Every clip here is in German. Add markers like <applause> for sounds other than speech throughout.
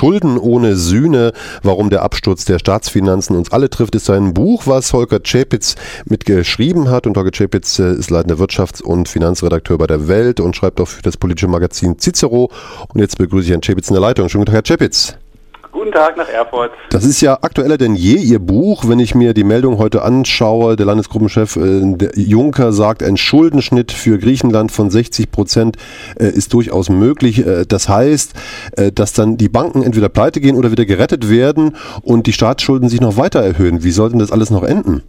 Schulden ohne Sühne, warum der Absturz der Staatsfinanzen uns alle trifft, ist sein Buch, was Holger Czapitz mitgeschrieben hat. Und Holger Czapitz äh, ist leitender Wirtschafts- und Finanzredakteur bei der Welt und schreibt auch für das politische Magazin Cicero. Und jetzt begrüße ich Herrn Czapitz in der Leitung. Schönen guten Tag, Herr Czapitz. Guten Tag nach Erfurt. Das ist ja aktueller denn je, Ihr Buch. Wenn ich mir die Meldung heute anschaue, der Landesgruppenchef äh, der Juncker sagt, ein Schuldenschnitt für Griechenland von 60 Prozent äh, ist durchaus möglich. Äh, das heißt, äh, dass dann die Banken entweder pleite gehen oder wieder gerettet werden und die Staatsschulden sich noch weiter erhöhen. Wie soll denn das alles noch enden?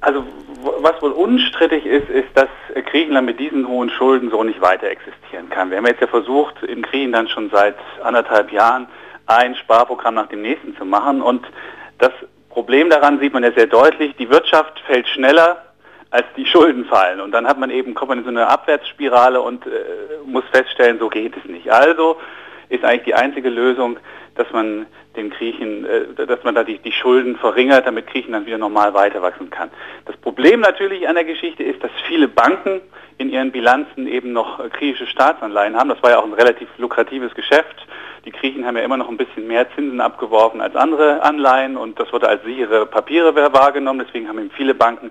Also was wohl unstrittig ist, ist, dass Griechenland mit diesen hohen Schulden so nicht weiter existieren kann. Wir haben jetzt ja versucht, in Griechenland schon seit anderthalb Jahren ein Sparprogramm nach dem nächsten zu machen. Und das Problem daran sieht man ja sehr deutlich, die Wirtschaft fällt schneller, als die Schulden fallen. Und dann hat man eben, kommt man in so eine Abwärtsspirale und äh, muss feststellen, so geht es nicht. Also ist eigentlich die einzige Lösung, dass man den Griechen, äh, dass man da die, die Schulden verringert, damit Griechenland wieder normal weiter wachsen kann. Das Problem natürlich an der Geschichte ist, dass viele Banken in ihren Bilanzen eben noch äh, griechische Staatsanleihen haben. Das war ja auch ein relativ lukratives Geschäft. Die Griechen haben ja immer noch ein bisschen mehr Zinsen abgeworfen als andere Anleihen und das wurde als sichere Papiere wahrgenommen. Deswegen haben eben viele Banken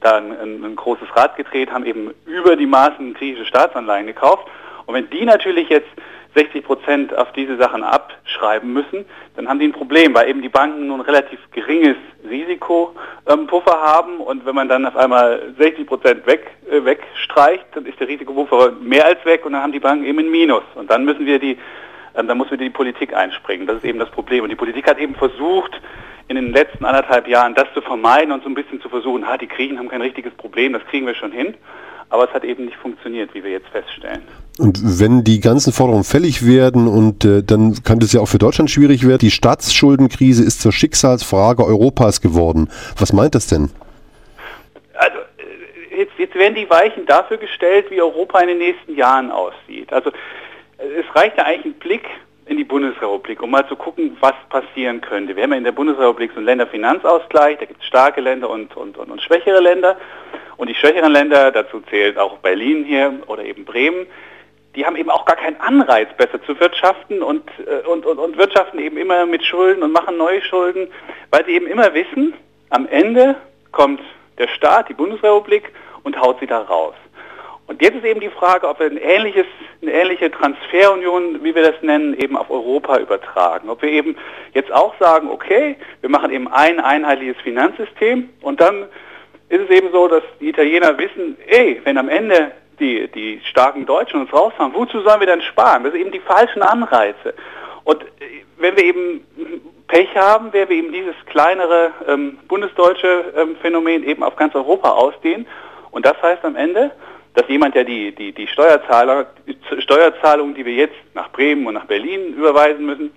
da ein, ein, ein großes Rad gedreht, haben eben über die Maßen griechische Staatsanleihen gekauft. Und wenn die natürlich jetzt 60 Prozent auf diese Sachen abschreiben müssen, dann haben die ein Problem, weil eben die Banken nun ein relativ geringes Risikopuffer ähm, haben und wenn man dann auf einmal 60 Prozent weg, äh, wegstreicht, dann ist der Risikopuffer mehr als weg und dann haben die Banken eben ein Minus und dann müssen wir die ähm, dann muss wieder die Politik einspringen. Das ist eben das Problem. Und die Politik hat eben versucht, in den letzten anderthalb Jahren das zu vermeiden und so ein bisschen zu versuchen, ha, die Griechen haben kein richtiges Problem, das kriegen wir schon hin. Aber es hat eben nicht funktioniert, wie wir jetzt feststellen. Und wenn die ganzen Forderungen fällig werden und äh, dann kann das ja auch für Deutschland schwierig werden. Die Staatsschuldenkrise ist zur Schicksalsfrage Europas geworden. Was meint das denn? Also äh, jetzt, jetzt werden die Weichen dafür gestellt, wie Europa in den nächsten Jahren aussieht. Also es reicht ja eigentlich ein Blick in die Bundesrepublik, um mal zu gucken, was passieren könnte. Wir haben ja in der Bundesrepublik so einen Länderfinanzausgleich, da gibt es starke Länder und, und, und, und schwächere Länder. Und die schwächeren Länder, dazu zählt auch Berlin hier oder eben Bremen, die haben eben auch gar keinen Anreiz, besser zu wirtschaften und, äh, und, und, und wirtschaften eben immer mit Schulden und machen neue Schulden, weil sie eben immer wissen, am Ende kommt der Staat, die Bundesrepublik und haut sie da raus. Und jetzt ist eben die Frage, ob wir ein ähnliches, eine ähnliche Transferunion, wie wir das nennen, eben auf Europa übertragen. Ob wir eben jetzt auch sagen, okay, wir machen eben ein einheitliches Finanzsystem und dann ist es eben so, dass die Italiener wissen, ey, wenn am Ende die, die starken Deutschen uns rausfahren, wozu sollen wir dann sparen? Das sind eben die falschen Anreize. Und wenn wir eben Pech haben, werden wir eben dieses kleinere ähm, bundesdeutsche ähm, Phänomen eben auf ganz Europa ausdehnen. Und das heißt am Ende, dass jemand, der die, die, die Steuerzahler, die Steuerzahlungen, die wir jetzt nach Bremen und nach Berlin überweisen müssen,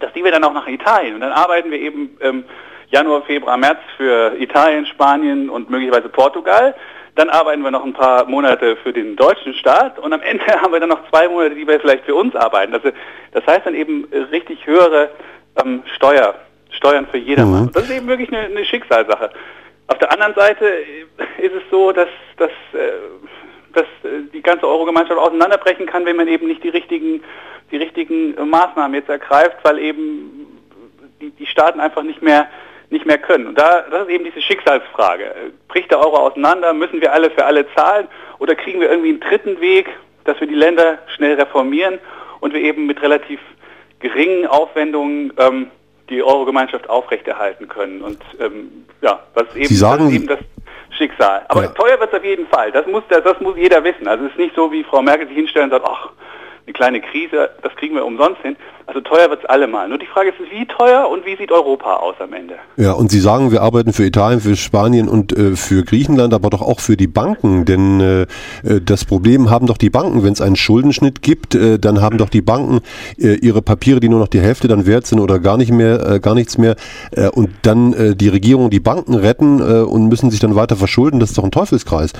dass die wir dann auch nach Italien. Und dann arbeiten wir eben ähm, Januar, Februar, März für Italien, Spanien und möglicherweise Portugal. Dann arbeiten wir noch ein paar Monate für den deutschen Staat und am Ende <laughs> haben wir dann noch zwei Monate, die wir vielleicht für uns arbeiten. Das, das heißt dann eben richtig höhere ähm, Steuer, Steuern für jedermann. Mhm. Das ist eben wirklich eine, eine Schicksalssache. Auf der anderen Seite ist es so, dass, dass äh, dass äh, die ganze Euro-Gemeinschaft auseinanderbrechen kann, wenn man eben nicht die richtigen, die richtigen äh, Maßnahmen jetzt ergreift, weil eben die, die Staaten einfach nicht mehr nicht mehr können. Und da, das ist eben diese Schicksalsfrage. Bricht der Euro auseinander? Müssen wir alle für alle zahlen? Oder kriegen wir irgendwie einen dritten Weg, dass wir die Länder schnell reformieren und wir eben mit relativ geringen Aufwendungen ähm, die Euro-Gemeinschaft aufrechterhalten können? Und ähm, ja, was eben, sagen, das eben das Schicksal. Aber ja. teuer wird es auf jeden Fall. Das muss, das, das muss jeder wissen. Also es ist nicht so, wie Frau Merkel sich hinstellt und sagt, ach, eine kleine Krise, das kriegen wir umsonst hin. Also teuer wird es allemal. Nur die Frage ist, wie teuer und wie sieht Europa aus am Ende? Ja, und Sie sagen, wir arbeiten für Italien, für Spanien und äh, für Griechenland, aber doch auch für die Banken. Denn äh, äh das Problem haben doch die Banken, wenn es einen Schuldenschnitt gibt, äh, dann haben doch die Banken äh, ihre Papiere, die nur noch die Hälfte dann wert sind oder gar nicht mehr, äh, gar nichts mehr. Und dann die Regierung die Banken retten und müssen sich dann weiter verschulden. Das ist doch ein Teufelskreis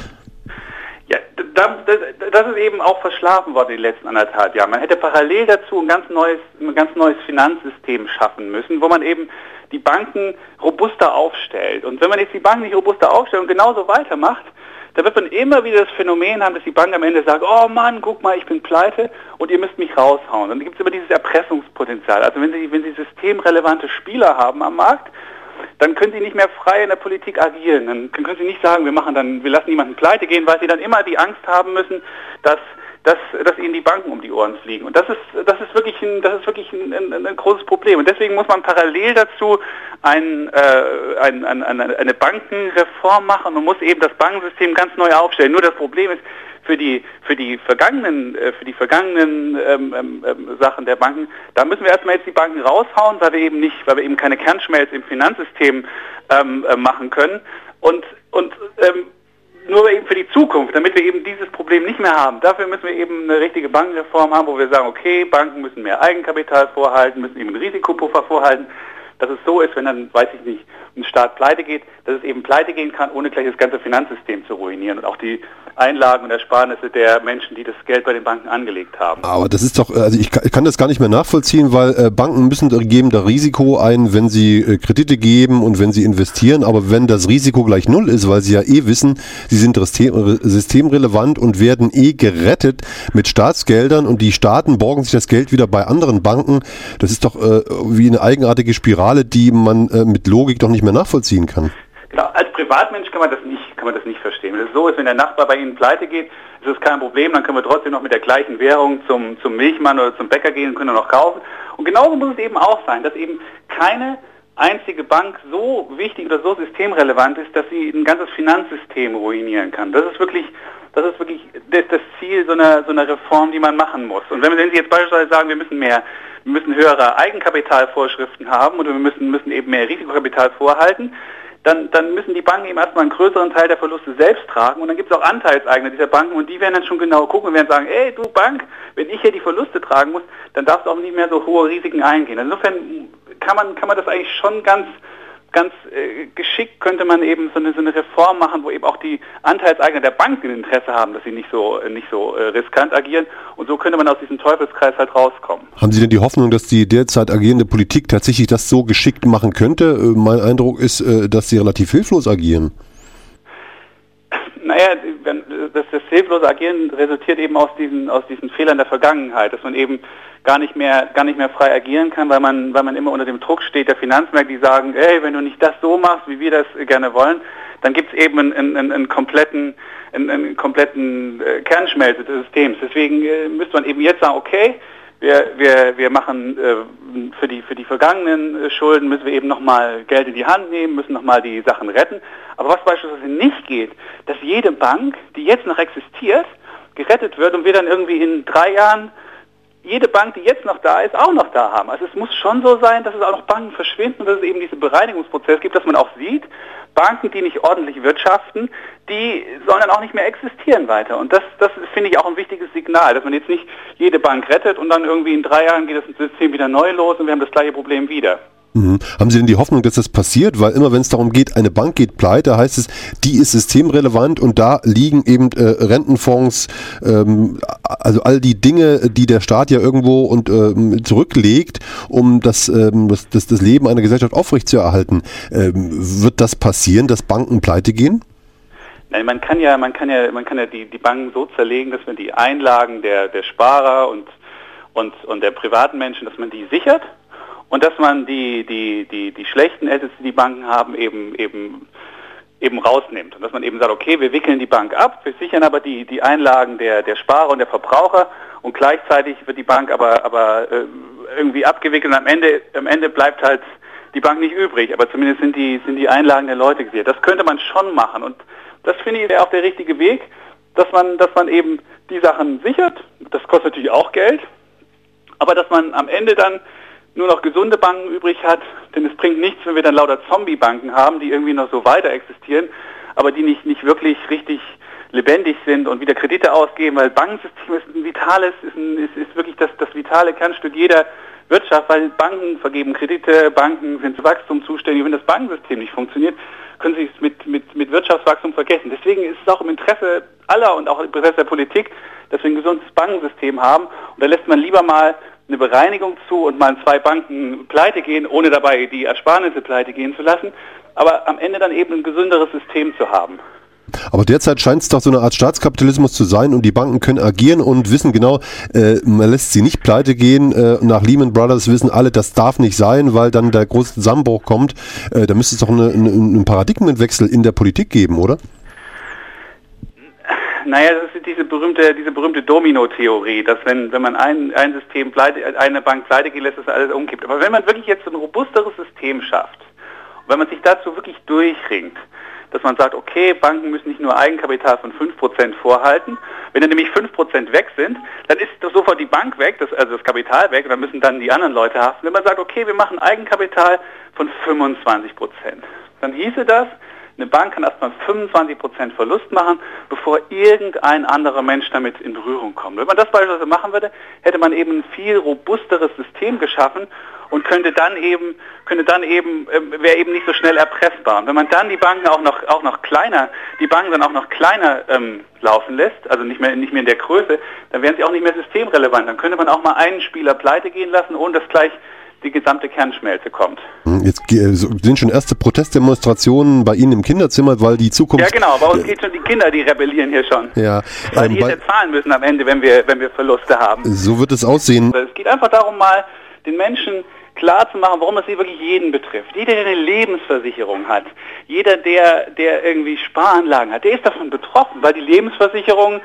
das ist eben auch verschlafen worden in den letzten anderthalb Jahren. Man hätte parallel dazu ein ganz neues, ein ganz neues Finanzsystem schaffen müssen, wo man eben die Banken robuster aufstellt. Und wenn man jetzt die Banken nicht robuster aufstellt und genauso weitermacht, da wird man immer wieder das Phänomen haben, dass die Bank am Ende sagt, oh Mann, guck mal, ich bin pleite und ihr müsst mich raushauen. Und dann gibt es immer dieses Erpressungspotenzial. Also wenn Sie, wenn Sie systemrelevante Spieler haben am Markt, dann können sie nicht mehr frei in der Politik agieren. Dann können sie nicht sagen, wir machen dann, wir lassen jemanden pleite gehen, weil sie dann immer die Angst haben müssen, dass dass, dass ihnen die Banken um die Ohren fliegen. Und das ist, das ist wirklich ein, das ist wirklich ein, ein, ein großes Problem. Und deswegen muss man parallel dazu ein, äh, ein, ein, eine Bankenreform machen und muss eben das Bankensystem ganz neu aufstellen. Nur das Problem ist, für die für die vergangenen äh, für die vergangenen ähm, ähm, ähm, Sachen der Banken, da müssen wir erstmal jetzt die Banken raushauen, weil wir eben nicht, weil wir eben keine Kernschmelze im Finanzsystem ähm, äh, machen können. Und und ähm, nur eben für die Zukunft, damit wir eben dieses Problem nicht mehr haben. Dafür müssen wir eben eine richtige Bankenreform haben, wo wir sagen, okay, Banken müssen mehr Eigenkapital vorhalten, müssen eben Risikopuffer vorhalten dass es so ist, wenn dann, weiß ich nicht, ein Staat pleite geht, dass es eben pleite gehen kann, ohne gleich das ganze Finanzsystem zu ruinieren und auch die Einlagen und Ersparnisse der Menschen, die das Geld bei den Banken angelegt haben. Aber das ist doch, also ich kann, ich kann das gar nicht mehr nachvollziehen, weil äh, Banken müssen geben da Risiko ein, wenn sie äh, Kredite geben und wenn sie investieren, aber wenn das Risiko gleich null ist, weil sie ja eh wissen, sie sind system, systemrelevant und werden eh gerettet mit Staatsgeldern und die Staaten borgen sich das Geld wieder bei anderen Banken, das ist doch äh, wie eine eigenartige Spirale, die man äh, mit Logik doch nicht mehr nachvollziehen kann. Genau, als Privatmensch kann man das nicht, kann man das nicht verstehen. Wenn es so ist, wenn der Nachbar bei Ihnen pleite geht, ist das kein Problem, dann können wir trotzdem noch mit der gleichen Währung zum, zum Milchmann oder zum Bäcker gehen und können noch kaufen. Und genauso muss es eben auch sein, dass eben keine einzige Bank so wichtig oder so systemrelevant ist, dass sie ein ganzes Finanzsystem ruinieren kann. Das ist wirklich, das ist wirklich das, Ziel so einer, so einer Reform, die man machen muss. Und wenn Sie jetzt beispielsweise sagen, wir müssen mehr, wir müssen höhere Eigenkapitalvorschriften haben oder wir müssen, müssen eben mehr Risikokapital vorhalten, dann, dann müssen die Banken eben erstmal einen größeren Teil der Verluste selbst tragen und dann gibt es auch Anteilseigner dieser Banken und die werden dann schon genau gucken und werden sagen, ey du Bank, wenn ich hier die Verluste tragen muss, dann darfst du auch nicht mehr so hohe Risiken eingehen. Insofern kann man, kann man das eigentlich schon ganz ganz äh, geschickt könnte man eben so eine, so eine Reform machen, wo eben auch die Anteilseigner der Banken Interesse haben, dass sie nicht so, äh, nicht so äh, riskant agieren. Und so könnte man aus diesem Teufelskreis halt rauskommen. Haben Sie denn die Hoffnung, dass die derzeit agierende Politik tatsächlich das so geschickt machen könnte? Äh, mein Eindruck ist, äh, dass sie relativ hilflos agieren. Das, das hilflose Agieren resultiert eben aus diesen, aus diesen Fehlern der Vergangenheit, dass man eben gar nicht mehr gar nicht mehr frei agieren kann, weil man weil man immer unter dem Druck steht der Finanzmärkte, die sagen, hey, wenn du nicht das so machst, wie wir das gerne wollen, dann gibt es eben einen, einen, einen kompletten einen, einen kompletten äh, Kernschmelze des Systems. Deswegen äh, müsste man eben jetzt sagen, okay, wir, wir, wir machen äh, für, die, für die vergangenen äh, Schulden müssen wir eben nochmal Geld in die Hand nehmen, müssen nochmal die Sachen retten. Aber was beispielsweise nicht geht, dass jede Bank, die jetzt noch existiert, gerettet wird und wir dann irgendwie in drei Jahren jede Bank, die jetzt noch da ist, auch noch da haben. Also es muss schon so sein, dass es auch noch Banken verschwinden und dass es eben diesen Bereinigungsprozess gibt, dass man auch sieht, Banken, die nicht ordentlich wirtschaften, die sollen dann auch nicht mehr existieren weiter. Und das, das finde ich auch ein wichtiges Signal, dass man jetzt nicht jede Bank rettet und dann irgendwie in drei Jahren geht das System wieder neu los und wir haben das gleiche Problem wieder. Mhm. Haben Sie denn die Hoffnung, dass das passiert? Weil immer wenn es darum geht, eine Bank geht pleite, heißt es, die ist systemrelevant und da liegen eben äh, Rentenfonds, ähm, also all die Dinge, die der Staat ja irgendwo und ähm, zurücklegt, um das, ähm, das, das, Leben einer Gesellschaft aufrechtzuerhalten. Ähm, wird das passieren, dass Banken pleite gehen? Nein, man kann ja, man kann ja, man kann ja die, die Banken so zerlegen, dass man die Einlagen der, der Sparer und, und, und der privaten Menschen, dass man die sichert und dass man die, die, die, die schlechten Assets, die die Banken haben, eben, eben, eben rausnimmt. Und dass man eben sagt, okay, wir wickeln die Bank ab, wir sichern aber die, die Einlagen der, der Sparer und der Verbraucher und gleichzeitig wird die Bank aber, aber äh, irgendwie abgewickelt und am Ende, am Ende bleibt halt die Bank nicht übrig, aber zumindest sind die, sind die Einlagen der Leute gesichert. Das könnte man schon machen und das finde ich auch der richtige Weg, dass man, dass man eben die Sachen sichert. Das kostet natürlich auch Geld, aber dass man am Ende dann nur noch gesunde Banken übrig hat, denn es bringt nichts, wenn wir dann lauter Zombie-Banken haben, die irgendwie noch so weiter existieren, aber die nicht, nicht wirklich richtig lebendig sind und wieder Kredite ausgeben, weil Bankensystem ist ein vitales, ist, ein, ist, ist wirklich das, das vitale Kernstück jeder Wirtschaft, weil Banken vergeben Kredite, Banken sind zu Wachstum zuständig. Wenn das Bankensystem nicht funktioniert, können sie es mit, mit, mit Wirtschaftswachstum vergessen. Deswegen ist es auch im Interesse aller und auch im Interesse der Politik, dass wir ein gesundes Bankensystem haben. Und da lässt man lieber mal eine Bereinigung zu und mal zwei Banken pleite gehen, ohne dabei die Ersparnisse pleite gehen zu lassen, aber am Ende dann eben ein gesünderes System zu haben. Aber derzeit scheint es doch so eine Art Staatskapitalismus zu sein und die Banken können agieren und wissen genau, äh, man lässt sie nicht pleite gehen. Äh, nach Lehman Brothers wissen alle, das darf nicht sein, weil dann der große Zusammenbruch kommt. Äh, da müsste es doch eine, eine, einen Paradigmenwechsel in der Politik geben, oder? Naja, das ist diese berühmte, diese berühmte Domino-Theorie, dass wenn, wenn man ein, ein System pleite, eine Bank pleite geht, lässt es alles umkippt. Aber wenn man wirklich jetzt ein robusteres System schafft, wenn man sich dazu wirklich durchringt, dass man sagt, okay, Banken müssen nicht nur Eigenkapital von 5% vorhalten. Wenn dann nämlich 5% weg sind, dann ist sofort die Bank weg, das, also das Kapital weg, und dann müssen dann die anderen Leute haften. Wenn man sagt, okay, wir machen Eigenkapital von 25%, dann hieße das, eine Bank kann erstmal 25% Verlust machen, bevor irgendein anderer Mensch damit in Berührung kommt. Wenn man das beispielsweise machen würde, hätte man eben ein viel robusteres System geschaffen und könnte dann eben, könnte dann eben, äh, wäre eben nicht so schnell erpressbar. Und wenn man dann die Banken auch noch, auch noch kleiner, die Banken dann auch noch kleiner ähm, laufen lässt, also nicht mehr, nicht mehr in der Größe, dann wären sie auch nicht mehr systemrelevant. Dann könnte man auch mal einen Spieler pleite gehen lassen, ohne dass gleich die gesamte Kernschmelze kommt. Hm, jetzt sind schon erste Protestdemonstrationen bei Ihnen im Kinderzimmer, weil die Zukunft... Ja genau, bei uns geht schon die Kinder, die rebellieren hier schon. Ja, weil ähm, die jetzt zahlen müssen am Ende, wenn wir, wenn wir Verluste haben. So wird es aussehen. Es geht einfach darum mal, den Menschen klar zu machen, warum es hier wirklich jeden betrifft. Jeder, der eine Lebensversicherung hat, jeder, der, der irgendwie Sparanlagen hat, der ist davon betroffen, weil die Lebensversicherung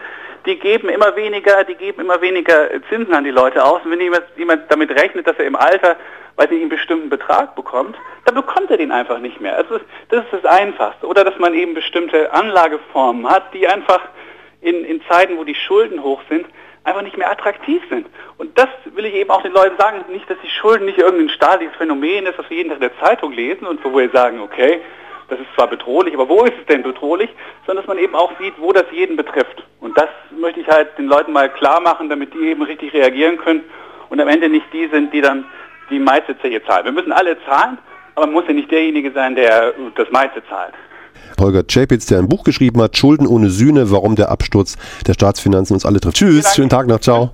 die geben immer weniger, die geben immer weniger Zinsen an die Leute aus. Und wenn jemand, damit rechnet, dass er im Alter, weiß nicht, einen bestimmten Betrag bekommt, dann bekommt er den einfach nicht mehr. Also das ist das Einfachste. Oder dass man eben bestimmte Anlageformen hat, die einfach in, in Zeiten, wo die Schulden hoch sind, einfach nicht mehr attraktiv sind. Und das will ich eben auch den Leuten sagen, nicht, dass die Schulden nicht irgendein staatliches Phänomen ist, das wir jeden Tag in der Zeitung lesen und wo wir sagen, okay, das ist zwar bedrohlich, aber wo ist es denn bedrohlich? Sondern dass man eben auch sieht, wo das jeden betrifft. Und das möchte ich halt den Leuten mal klar machen, damit die eben richtig reagieren können und am Ende nicht die sind, die dann die meiste hier zahlen. Wir müssen alle zahlen, aber man muss ja nicht derjenige sein, der das meiste zahlt. Holger Chapitz, der ein Buch geschrieben hat, Schulden ohne Sühne, warum der Absturz der Staatsfinanzen uns alle trifft. Tschüss, schönen Tag noch, ciao.